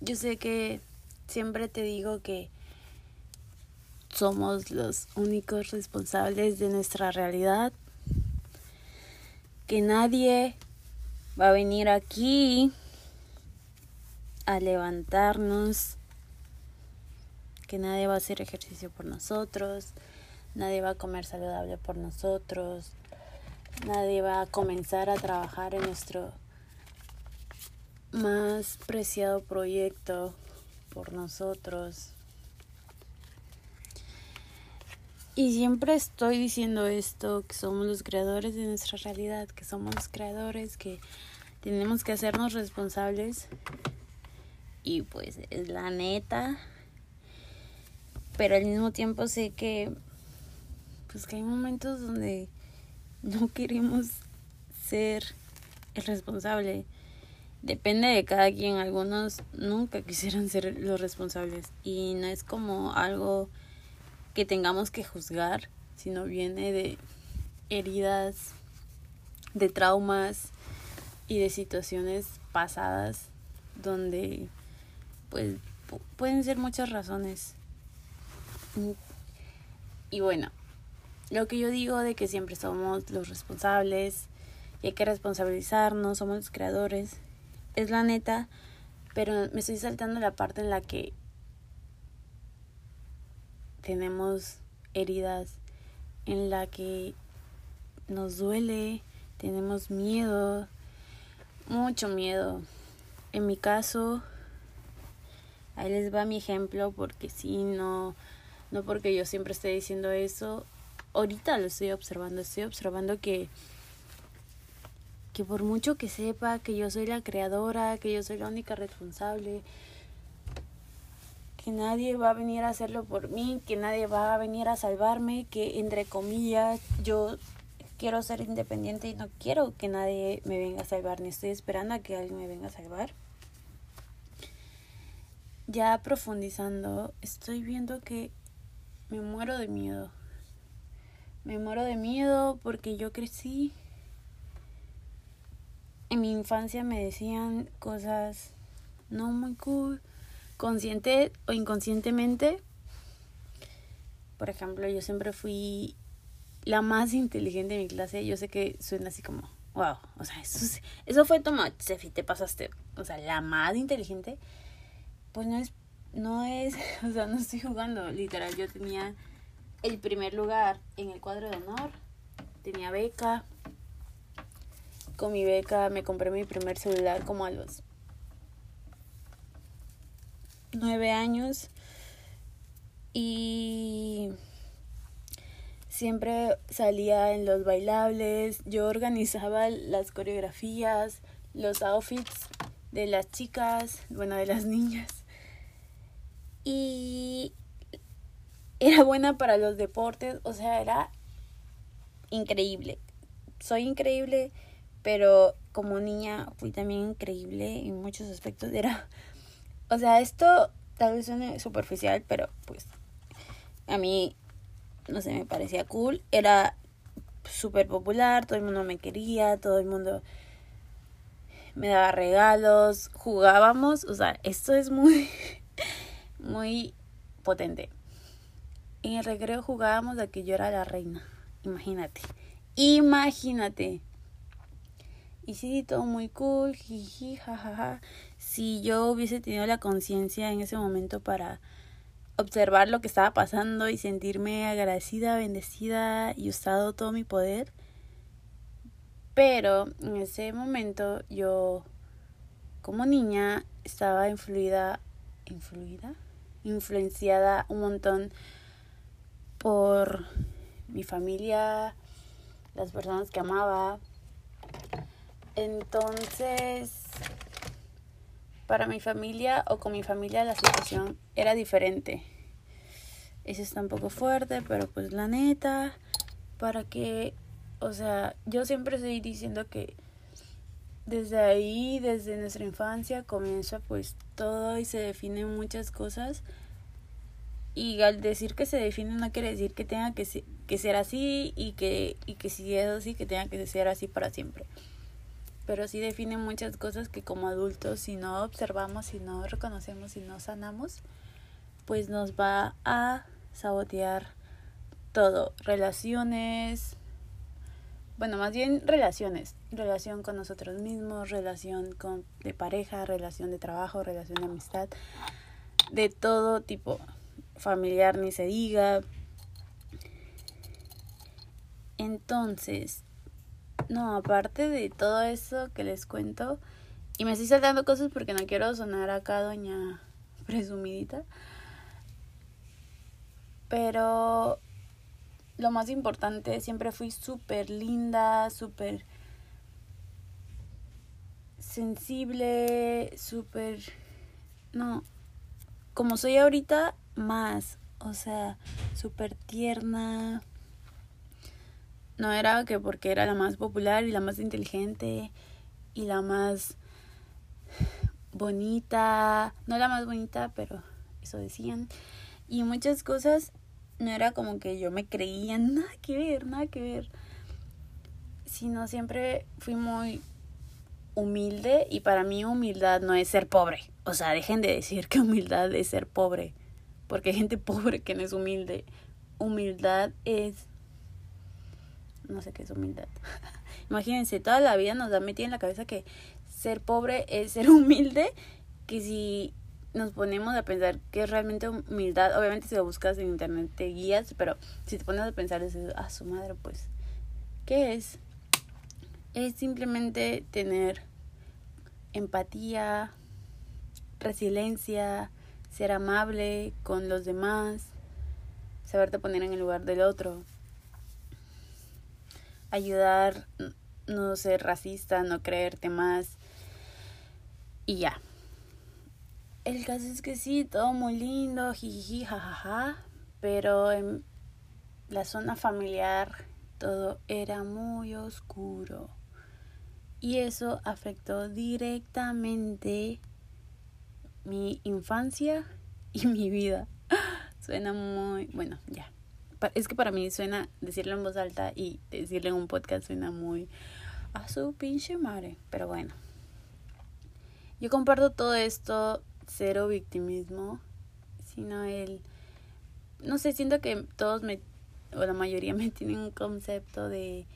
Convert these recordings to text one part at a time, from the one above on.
yo sé que siempre te digo que somos los únicos responsables de nuestra realidad, que nadie va a venir aquí a levantarnos, que nadie va a hacer ejercicio por nosotros, nadie va a comer saludable por nosotros, nadie va a comenzar a trabajar en nuestro más preciado proyecto por nosotros. Y siempre estoy diciendo esto, que somos los creadores de nuestra realidad, que somos los creadores, que tenemos que hacernos responsables. Y pues es la neta. Pero al mismo tiempo sé que pues que hay momentos donde no queremos ser el responsable. Depende de cada quien. Algunos nunca quisieran ser los responsables. Y no es como algo que tengamos que juzgar, sino viene de heridas, de traumas y de situaciones pasadas donde pues pueden ser muchas razones. Y bueno, lo que yo digo de que siempre somos los responsables y hay que responsabilizarnos, somos los creadores, es la neta, pero me estoy saltando la parte en la que tenemos heridas, en la que nos duele, tenemos miedo, mucho miedo. En mi caso, ahí les va mi ejemplo, porque si no, no porque yo siempre esté diciendo eso, ahorita lo estoy observando, estoy observando que que por mucho que sepa que yo soy la creadora, que yo soy la única responsable, que nadie va a venir a hacerlo por mí, que nadie va a venir a salvarme, que entre comillas yo quiero ser independiente y no quiero que nadie me venga a salvar, ni estoy esperando a que alguien me venga a salvar. Ya profundizando, estoy viendo que me muero de miedo. Me muero de miedo porque yo crecí. En mi infancia me decían cosas no muy cool consciente o inconscientemente. Por ejemplo, yo siempre fui la más inteligente de mi clase. Yo sé que suena así como, wow, o sea, eso, eso fue toma, Sefi, te pasaste. O sea, la más inteligente, pues no es, no es, o sea, no estoy jugando. Literal, yo tenía el primer lugar en el cuadro de honor, tenía beca. Con mi beca me compré mi primer celular como a los nueve años y siempre salía en los bailables, yo organizaba las coreografías, los outfits de las chicas, bueno, de las niñas. Y era buena para los deportes, o sea, era increíble. Soy increíble, pero como niña fui también increíble en muchos aspectos. Era o sea, esto tal vez suene superficial, pero pues a mí, no sé, me parecía cool. Era súper popular, todo el mundo me quería, todo el mundo me daba regalos, jugábamos, o sea, esto es muy, muy potente. En el recreo jugábamos a que yo era la reina, imagínate, imagínate. Y sí, todo muy cool, jiji, jajaja si yo hubiese tenido la conciencia en ese momento para observar lo que estaba pasando y sentirme agradecida, bendecida y usado todo mi poder. Pero en ese momento yo como niña estaba influida, influida, influenciada un montón por mi familia, las personas que amaba. Entonces para mi familia o con mi familia la situación era diferente. Eso está un poco fuerte, pero pues la neta, para que, o sea, yo siempre estoy diciendo que desde ahí, desde nuestra infancia, comienza pues todo y se definen muchas cosas. Y al decir que se define no quiere decir que tenga que, ser así y que, y que si es así, que tenga que ser así para siempre. Pero sí define muchas cosas que como adultos si no observamos, si no reconocemos, si no sanamos, pues nos va a sabotear todo, relaciones, bueno, más bien relaciones, relación con nosotros mismos, relación con de pareja, relación de trabajo, relación de amistad, de todo tipo, familiar ni se diga. Entonces, no, aparte de todo eso que les cuento, y me estoy saltando cosas porque no quiero sonar acá doña presumidita, pero lo más importante, siempre fui súper linda, súper sensible, súper... No, como soy ahorita, más, o sea, súper tierna. No era que porque era la más popular y la más inteligente y la más bonita, no la más bonita, pero eso decían. Y muchas cosas no era como que yo me creía nada que ver, nada que ver. Sino siempre fui muy humilde y para mí humildad no es ser pobre. O sea, dejen de decir que humildad es ser pobre, porque hay gente pobre que no es humilde. Humildad es... No sé qué es humildad. Imagínense, toda la vida nos ha metido en la cabeza que ser pobre es ser humilde, que si nos ponemos a pensar qué es realmente humildad, obviamente si lo buscas en internet te guías, pero si te pones a pensar, dices, ah, su madre, pues, ¿qué es? Es simplemente tener empatía, resiliencia, ser amable con los demás, saberte poner en el lugar del otro, ayudar, no ser racista, no creerte más y ya. El caso es que sí, todo muy lindo, jiji, jajaja, pero en la zona familiar todo era muy oscuro. Y eso afectó directamente mi infancia y mi vida. Suena muy, bueno, ya. Es que para mí suena decirlo en voz alta y decirlo en un podcast suena muy a su pinche madre, pero bueno. Yo comparto todo esto cero victimismo, sino el, no sé, siento que todos me, o la mayoría me tienen un concepto de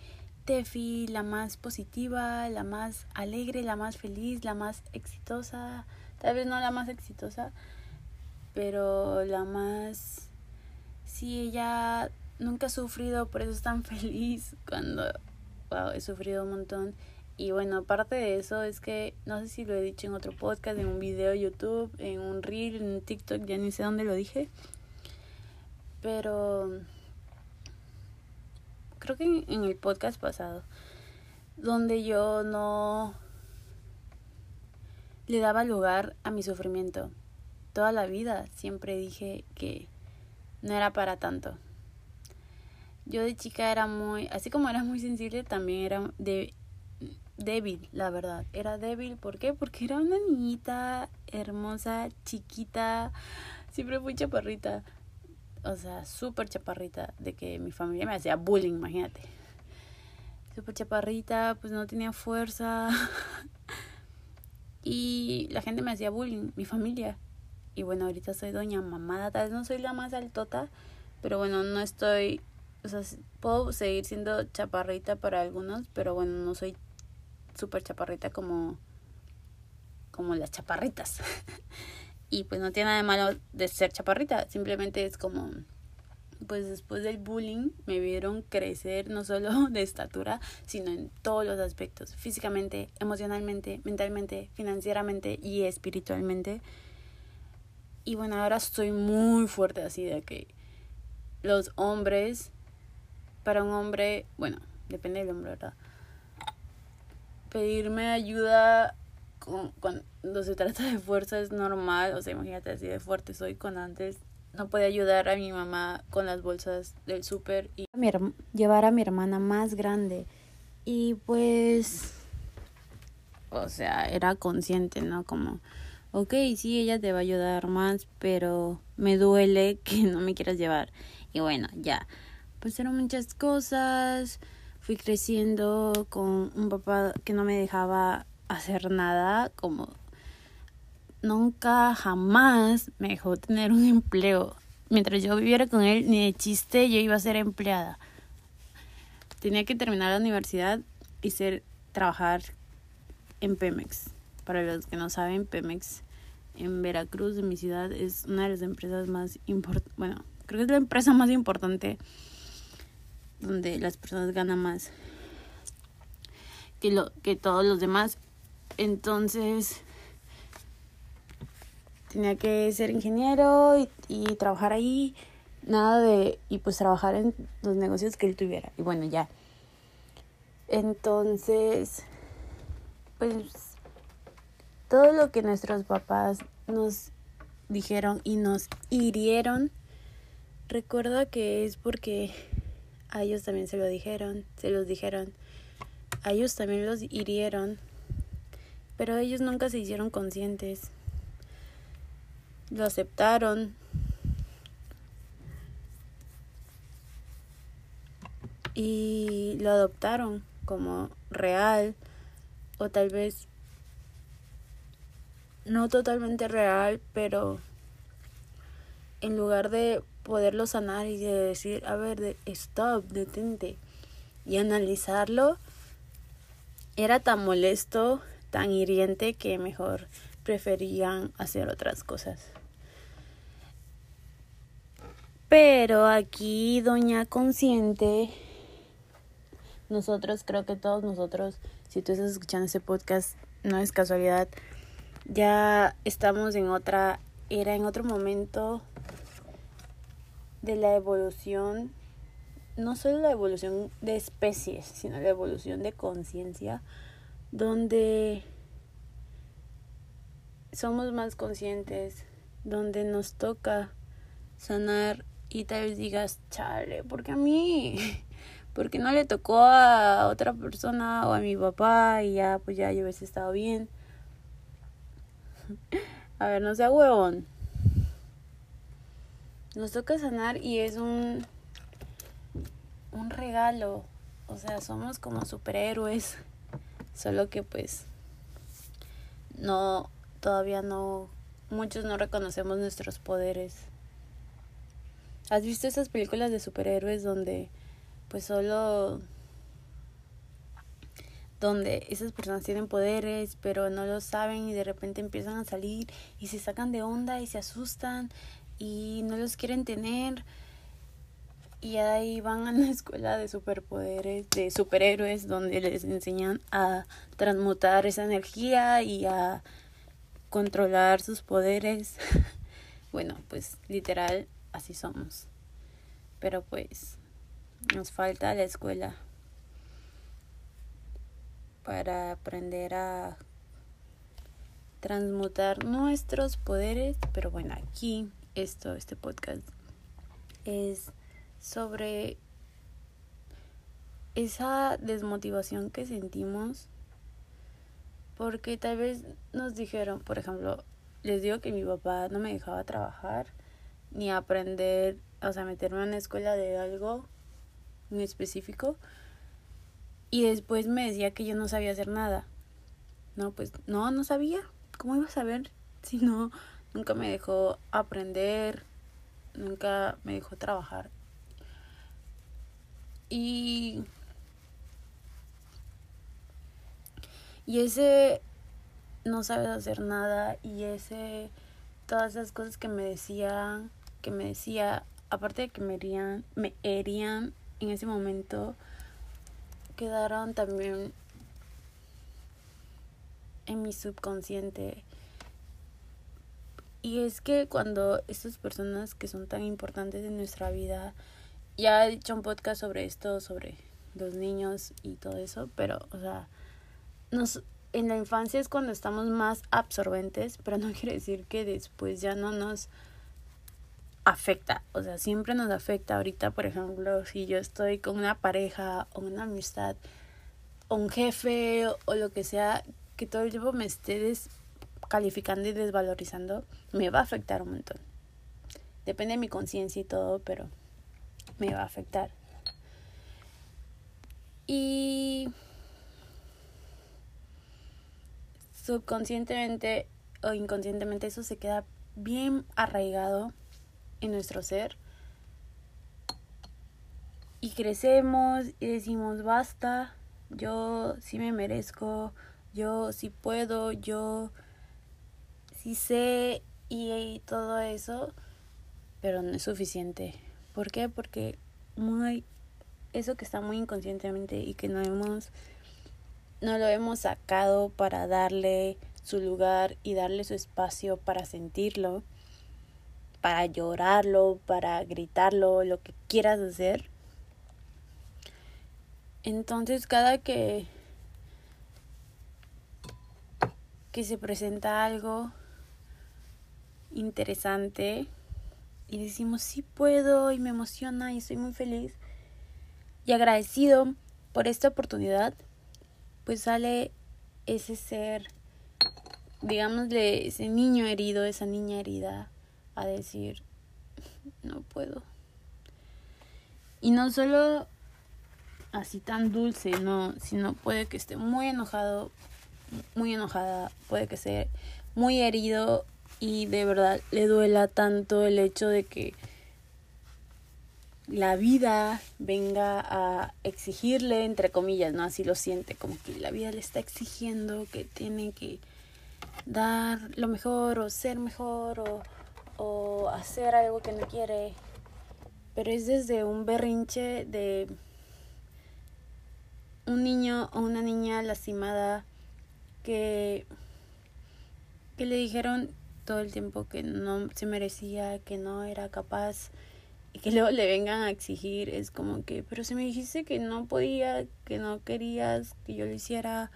Tefi, la más positiva, la más alegre, la más feliz, la más exitosa, tal vez no la más exitosa, pero la más, sí, ella nunca ha sufrido, por eso es tan feliz cuando, wow, he sufrido un montón y bueno, aparte de eso es que no sé si lo he dicho en otro podcast, en un video de YouTube, en un reel, en TikTok, ya ni sé dónde lo dije. Pero creo que en el podcast pasado, donde yo no le daba lugar a mi sufrimiento. Toda la vida siempre dije que no era para tanto. Yo de chica era muy, así como era muy sensible, también era de débil, la verdad. Era débil, ¿por qué? Porque era una niñita hermosa, chiquita, siempre fui chaparrita. O sea, súper chaparrita, de que mi familia me hacía bullying, imagínate. Súper chaparrita, pues no tenía fuerza. y la gente me hacía bullying, mi familia. Y bueno, ahorita soy doña mamada, tal vez no soy la más altota, pero bueno, no estoy, o sea, puedo seguir siendo chaparrita para algunos, pero bueno, no soy súper chaparrita como, como las chaparritas. y pues no tiene nada de malo de ser chaparrita, simplemente es como, pues después del bullying me vieron crecer no solo de estatura, sino en todos los aspectos, físicamente, emocionalmente, mentalmente, financieramente y espiritualmente. Y bueno, ahora estoy muy fuerte así de que los hombres, para un hombre, bueno, depende del hombre, ¿verdad? pedirme ayuda con, cuando se trata de fuerza es normal, o sea, imagínate así de fuerte soy con antes. No podía ayudar a mi mamá con las bolsas del súper y llevar a mi hermana más grande. Y pues, o sea, era consciente, ¿no? Como, ok, sí, ella te va a ayudar más, pero me duele que no me quieras llevar. Y bueno, ya, eran muchas cosas fui creciendo con un papá que no me dejaba hacer nada, como nunca jamás me dejó tener un empleo. Mientras yo viviera con él, ni de chiste yo iba a ser empleada. Tenía que terminar la universidad y ser trabajar en Pemex. Para los que no saben, Pemex en Veracruz, en mi ciudad, es una de las empresas más importantes, bueno, creo que es la empresa más importante donde las personas ganan más que lo que todos los demás. Entonces tenía que ser ingeniero y, y trabajar ahí, nada de y pues trabajar en los negocios que él tuviera. Y bueno, ya. Entonces pues todo lo que nuestros papás nos dijeron y nos hirieron, recuerda que es porque a ellos también se lo dijeron, se los dijeron, a ellos también los hirieron, pero ellos nunca se hicieron conscientes, lo aceptaron. Y lo adoptaron como real o tal vez no totalmente real, pero en lugar de poderlo sanar y de decir, a ver, de, stop, detente y analizarlo, era tan molesto, tan hiriente que mejor preferían hacer otras cosas. Pero aquí, doña consciente, nosotros, creo que todos nosotros, si tú estás escuchando ese podcast, no es casualidad, ya estamos en otra era, en otro momento de la evolución, no solo la evolución de especies, sino la evolución de conciencia, donde somos más conscientes, donde nos toca sanar y tal vez digas, chale, porque a mí porque no le tocó a otra persona o a mi papá y ya pues ya yo hubiese estado bien. A ver, no sea huevón. Nos toca sanar y es un un regalo. O sea, somos como superhéroes. Solo que pues no todavía no muchos no reconocemos nuestros poderes. ¿Has visto esas películas de superhéroes donde pues solo donde esas personas tienen poderes pero no lo saben y de repente empiezan a salir y se sacan de onda y se asustan y no los quieren tener y ahí van a la escuela de superpoderes, de superhéroes, donde les enseñan a transmutar esa energía y a controlar sus poderes. bueno, pues literal, así somos. Pero pues nos falta la escuela para aprender a transmutar nuestros poderes, pero bueno, aquí esto, este podcast es sobre esa desmotivación que sentimos porque tal vez nos dijeron, por ejemplo, les digo que mi papá no me dejaba trabajar ni aprender, o sea, meterme en una escuela de algo en específico. Y después me decía que yo no sabía hacer nada. No, pues no, no sabía. ¿Cómo iba a saber si no, nunca me dejó aprender, nunca me dejó trabajar? Y... Y ese no sabes hacer nada y ese todas esas cosas que me decían, que me decía, aparte de que me herían, me herían en ese momento quedaron también en mi subconsciente. Y es que cuando estas personas que son tan importantes en nuestra vida, ya he dicho un podcast sobre esto, sobre los niños y todo eso, pero, o sea, nos, en la infancia es cuando estamos más absorbentes, pero no quiere decir que después ya no nos afecta, o sea, siempre nos afecta. Ahorita, por ejemplo, si yo estoy con una pareja o una amistad o un jefe o, lo que sea que todo el tiempo me esté descalificando y desvalorizando, me va a afectar un montón. Depende de mi conciencia y todo, pero me va a afectar. Y subconscientemente o inconscientemente eso se queda bien arraigado en nuestro ser. Y crecemos y decimos, basta, yo sí me merezco, yo sí puedo, yo sí sé y, todo eso, pero no es suficiente. ¿Por qué? Porque muy eso que está muy inconscientemente y que no hemos no lo hemos sacado para darle su lugar y darle su espacio para sentirlo, para llorarlo, para gritarlo, lo que quieras hacer. Entonces cada que que se presenta algo interesante y decimos sí puedo y me emociona y estoy muy feliz y agradecido por esta oportunidad, pues sale ese ser, digámosle, ese niño herido, esa niña herida, a decir, no puedo. Y no solo así tan dulce, no, sino puede que esté muy enojado, muy enojada, puede que esté muy herido y de verdad le duela tanto el hecho de que la vida venga a exigirle, entre comillas, ¿no? Así lo siente, como que la vida le está exigiendo que tiene que dar lo mejor o ser mejor o, o hacer algo que no quiere. Pero es desde un berrinche de un niño o una niña lastimada que, que le dijeron todo el tiempo que no se merecía, que no era capaz y que luego le vengan a exigir, es como que, pero si me dijiste que no podía, que no querías que yo lo hiciera,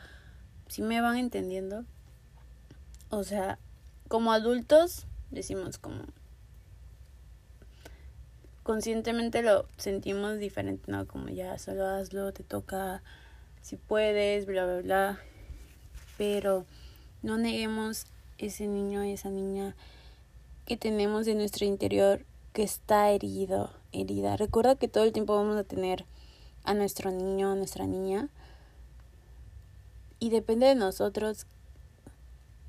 si me van entendiendo. O sea, como adultos decimos como conscientemente lo sentimos diferente, ¿no? Como ya solo hazlo, te toca si puedes, bla, bla, bla. Pero no neguemos ese niño esa niña que tenemos en nuestro interior que está herido, herida. Recuerda que todo el tiempo vamos a tener a nuestro niño, a nuestra niña. Y depende de nosotros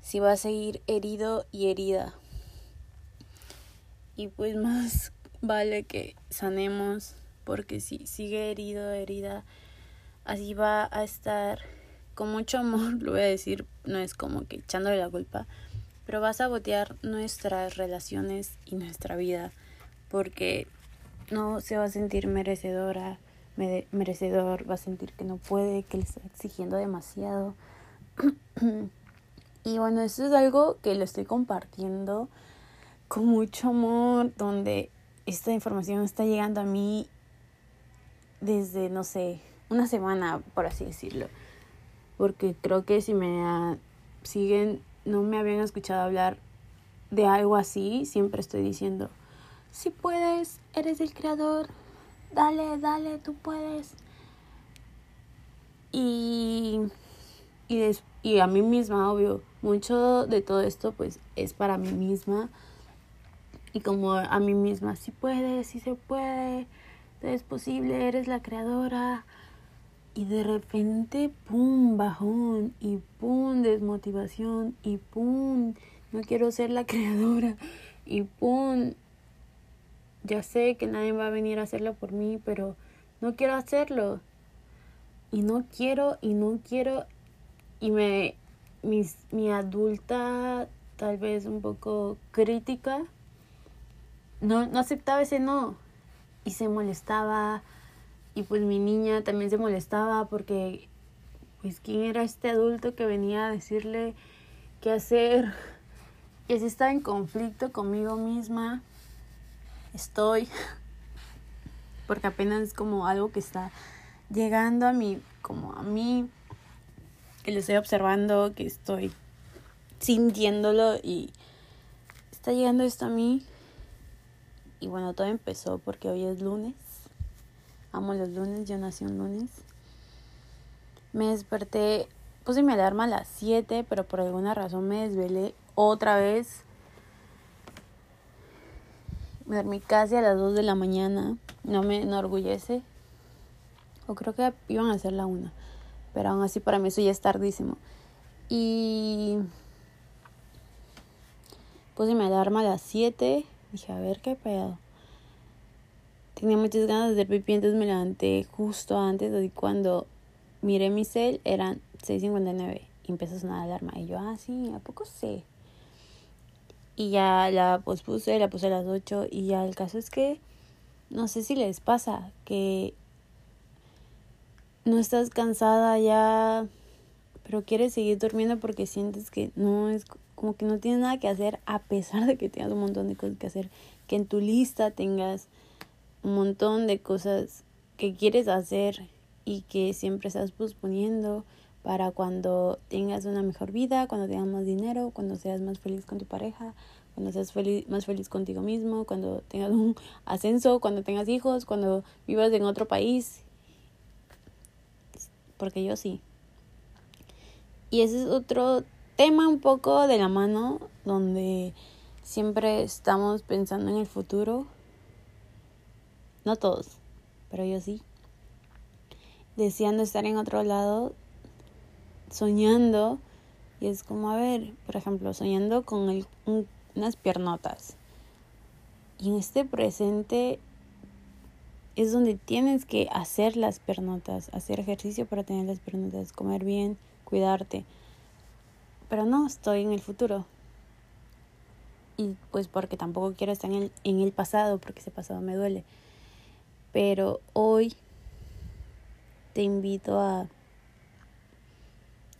si va a seguir herido y herida. Y pues más vale que sanemos, porque si sigue herido, herida, así va a estar con mucho amor, lo voy a decir, no es como que echándole la culpa, pero va a sabotear nuestras relaciones y nuestra vida porque no se va a sentir merecedora, merecedor, va a sentir que no puede, que le está exigiendo demasiado. y bueno, esto es algo que lo estoy compartiendo con mucho amor, donde esta información está llegando a mí desde, no sé, una semana, por así decirlo. Porque creo que si me siguen, no me habían escuchado hablar de algo así, siempre estoy diciendo, si puedes, eres el creador. Dale, dale, tú puedes. Y, y, y a mí misma, obvio, mucho de todo esto pues es para mí misma. Y como a mí misma, si puedes, si se puede, es posible, eres la creadora. Y de repente, pum, bajón, y pum, desmotivación, y pum, no quiero ser la creadora, y pum, ya sé que nadie va a venir a hacerlo por mí, pero no quiero hacerlo. Y no quiero, y no quiero. Y me. Mis, mi adulta, tal vez un poco crítica, no, no aceptaba ese no. Y se molestaba. Y pues mi niña también se molestaba porque. Pues, ¿quién era este adulto que venía a decirle qué hacer? Y así estaba en conflicto conmigo misma estoy, porque apenas es como algo que está llegando a mí, como a mí, que lo estoy observando, que estoy sintiéndolo y está llegando esto a mí. Y bueno, todo empezó porque hoy es lunes. Amo los lunes, yo nací un lunes. Me desperté, puse mi alarma a las 7, pero por alguna razón me desvelé otra vez me dormí casi a las 2 de la mañana. No me enorgullece. o creo que iban a ser la una. Pero aún así para mí eso ya es tardísimo. Y puse mi alarma a las 7. Dije, a ver qué pedo. Tenía muchas ganas de hacer pipí, entonces me levanté justo antes, así cuando miré mi cel, eran 6.59 y empezó a sonar la alarma. Y yo, ah, sí, ¿a poco sé? Y ya la pospuse, la puse a las 8 y ya el caso es que no sé si les pasa que no estás cansada ya, pero quieres seguir durmiendo porque sientes que no es como que no tienes nada que hacer a pesar de que tengas un montón de cosas que hacer, que en tu lista tengas un montón de cosas que quieres hacer y que siempre estás posponiendo para cuando tengas una mejor vida, cuando tengas más dinero, cuando seas más feliz con tu pareja, cuando seas feliz, más feliz contigo mismo, cuando tengas un ascenso, cuando tengas hijos, cuando vivas en otro país. Porque yo sí. Y ese es otro tema un poco de la mano, donde siempre estamos pensando en el futuro. No todos, pero yo sí. Deseando estar en otro lado, soñando. Y es como, a ver, por ejemplo, soñando con unas piernotas. Y en este presente es donde tienes que hacer las piernotas, hacer ejercicio para tener las piernotas, comer bien, cuidarte. Pero no, estoy en el futuro. Y pues porque tampoco quiero estar en el, en el pasado, porque ese pasado me duele. Pero hoy te invito a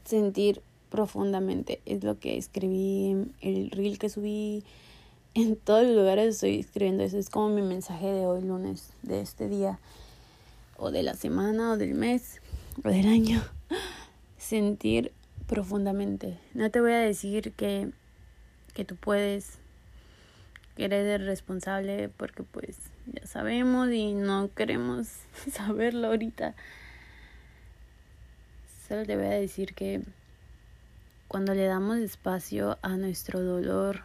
sentir profundamente. Es lo que escribí en el reel que subí. En todos los lugares estoy escribiendo eso. Es como mi mensaje de hoy, lunes, de este día, o de la semana, o del mes, o del año. Sentir profundamente. No te voy a decir que, que tú puedes, que eres responsable, porque pues ya sabemos y no queremos saberlo ahorita. Solo te voy a decir que cuando le damos espacio a nuestro dolor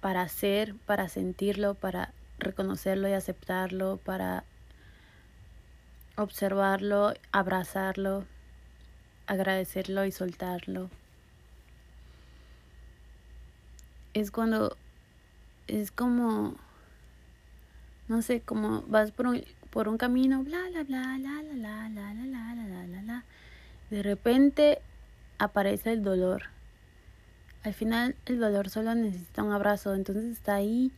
para ser, para sentirlo, para reconocerlo y aceptarlo, para observarlo, abrazarlo, agradecerlo y soltarlo. Es cuando es como no sé, como vas por un por un camino, bla, bla, bla, la, la, la, la, la, la, la, la, la, De repente aparece el dolor. Al final el dolor solo necesita un abrazo, entonces está ahí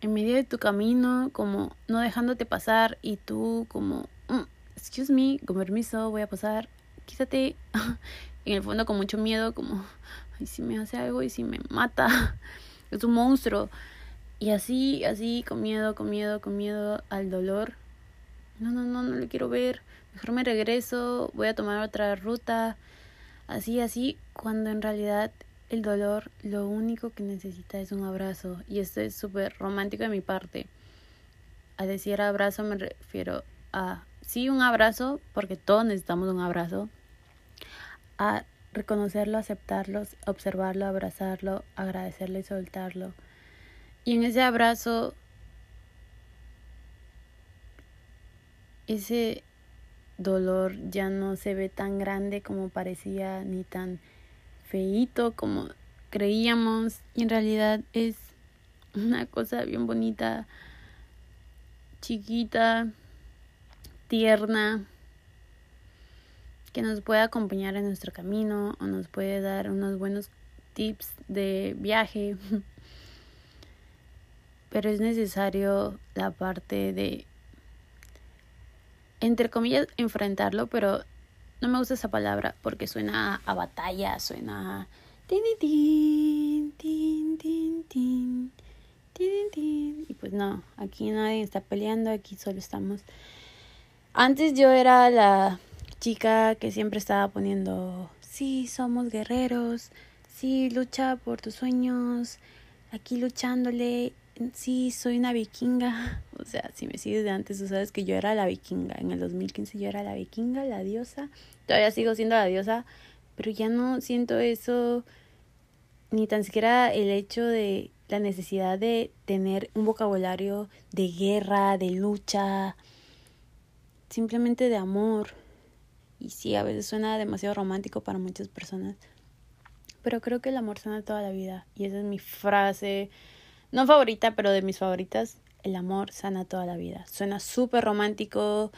en medio de tu camino, como no dejándote pasar y tú como, excuse me, con permiso, voy a pasar, quítate. en el fondo con mucho miedo, como, ay, si me hace algo y si me mata, es un monstruo. Y así, así, con miedo, con miedo, con miedo al dolor no, no, no, no le quiero ver, mejor me regreso, voy a tomar otra ruta, así, así, cuando en realidad el dolor lo único que necesita es un abrazo. Y esto es súper romántico de mi parte. A decir abrazo me refiero a, sí, un abrazo, porque todos necesitamos un abrazo, a reconocerlo, aceptarlo, observarlo, abrazarlo, agradecerlo y soltarlo. Y en ese abrazo ese dolor ya no se ve tan grande como parecía ni tan feito como creíamos y en realidad es una cosa bien bonita chiquita tierna que nos puede acompañar en nuestro camino o nos puede dar unos buenos tips de viaje pero es necesario la parte de entre comillas, enfrentarlo, pero no me gusta esa palabra porque suena a, batalla, suena a... Y pues no, aquí nadie está peleando, aquí solo estamos. Antes yo era la chica que siempre estaba poniendo, sí, somos guerreros, sí, lucha por tus sueños, aquí luchándole sí, soy una vikinga. O sea, si me sigues de antes, tú sabes que yo era la vikinga. En el 2015 yo era la vikinga, la diosa. Todavía sigo siendo la diosa, pero ya no siento eso, ni tan siquiera el hecho de la necesidad de tener un vocabulario de guerra, de lucha, simplemente de amor. Y sí, a veces suena demasiado romántico para muchas personas. Pero creo que el amor sana toda la vida. Y esa es mi frase, no favorita, pero de mis favoritas. El amor sana toda la vida. Suena súper romántico,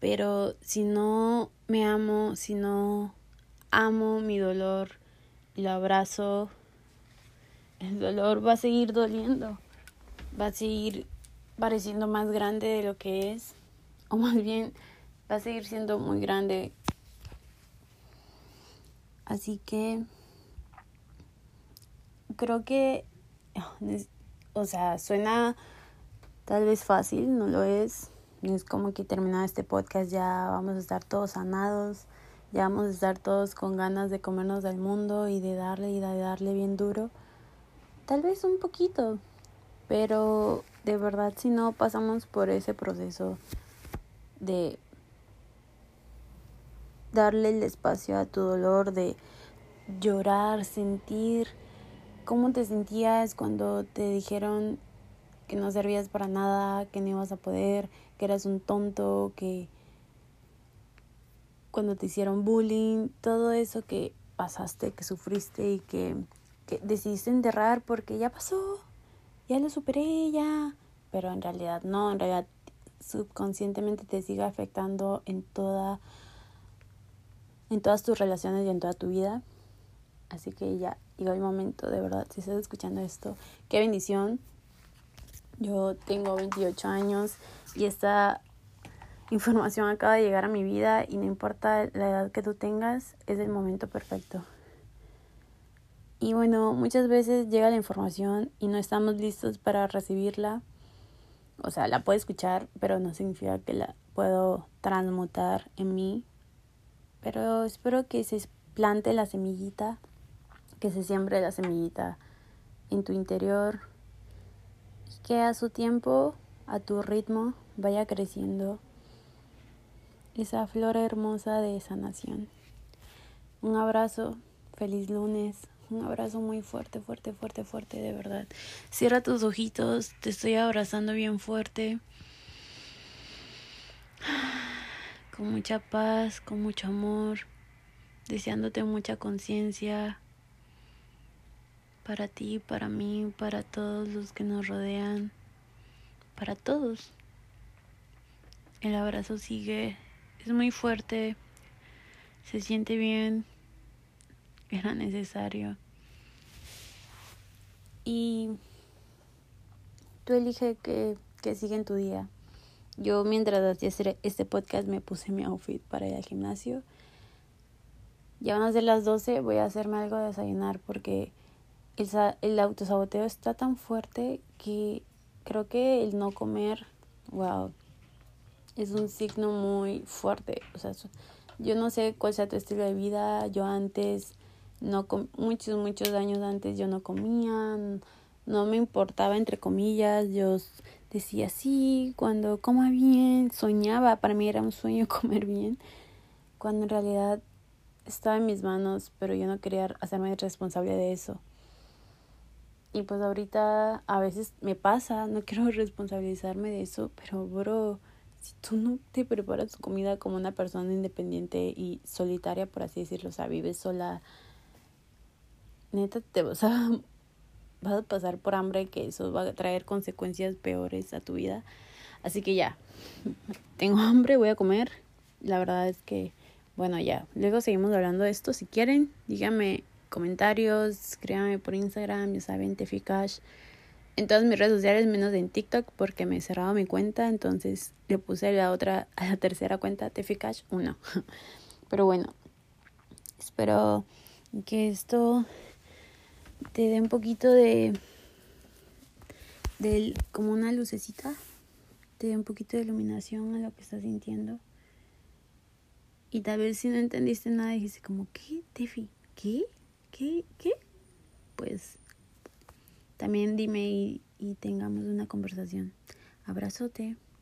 pero si no me amo, si no amo mi dolor y lo abrazo, el dolor va a seguir doliendo. Va a seguir pareciendo más grande de lo que es. O más bien, va a seguir siendo muy grande. Así que creo que, o sea, suena tal vez fácil, no lo es. Es como que terminado este podcast ya vamos a estar todos sanados, ya vamos a estar todos con ganas de comernos del mundo y de darle y de darle bien duro. Tal vez un poquito, pero de verdad si no pasamos por ese proceso de darle el espacio a tu dolor, de llorar, sentir cómo te sentías cuando te dijeron que no servías para nada, que no ibas a poder, que eras un tonto, que cuando te hicieron bullying, todo eso que pasaste, que sufriste y que, que decidiste enterrar porque ya pasó, ya lo superé, ya. Pero en realidad no, en realidad subconscientemente te sigue afectando en toda en todas tus relaciones y en toda tu vida. Así que ya llegó el momento, de verdad, si estás escuchando esto, qué bendición. Yo tengo 28 años y esta información acaba de llegar a mi vida y no importa la edad que tú tengas, es el momento perfecto. Y bueno, muchas veces llega la información y no estamos listos para recibirla. O sea, la puedo escuchar, pero no significa que la puedo transmutar en mí. Pero espero que se plante la semillita, que se siembre la semillita en tu interior y que a su tiempo, a tu ritmo, vaya creciendo esa flor hermosa de sanación. Un abrazo, feliz lunes, un abrazo muy fuerte, fuerte, fuerte, fuerte, de verdad. Cierra tus ojitos, te estoy abrazando bien fuerte. Con mucha paz, con mucho amor, deseándote mucha conciencia para ti, para mí, para todos los que nos rodean, para todos. El abrazo sigue, es muy fuerte, se siente bien, era necesario. Y tú elige que, que sigue en tu día. Yo mientras hacía este podcast me puse mi outfit para ir al gimnasio. Ya van a ser las 12, voy a hacerme algo de desayunar porque el, el autosaboteo está tan fuerte que creo que el no comer, wow, es un signo muy fuerte. O sea, yo no sé cuál sea tu estilo de vida. Yo antes, no muchos, muchos años antes yo no comía, no me importaba, entre comillas. Yo decía, sí, cuando coma bien, soñaba. Para mí era un sueño comer bien. Cuando en realidad estaba en mis manos, pero yo no quería hacerme responsable de eso. Y pues ahorita a veces me pasa, no quiero responsabilizarme de eso, pero bro, si tú no te preparas tu comida como una persona independiente y solitaria, por así decirlo, o sea, vives sola, neta te vas a, vas a pasar por hambre que eso va a traer consecuencias peores a tu vida. Así que ya, tengo hambre, voy a comer. La verdad es que, bueno, ya, luego seguimos hablando de esto. Si quieren, díganme comentarios, escríbanme por Instagram, ya saben, Teficash en todas mis redes sociales, menos en TikTok, porque me he cerrado mi cuenta, entonces le puse la otra, a la tercera cuenta, Teficash 1. Pero bueno, espero que esto te dé un poquito de, de como una lucecita, te dé un poquito de iluminación a lo que estás sintiendo. Y tal vez si no entendiste nada, dijiste como, ¿qué, Tefi? ¿Qué? ¿Qué? ¿Qué? Pues también dime y, y tengamos una conversación. Abrazote.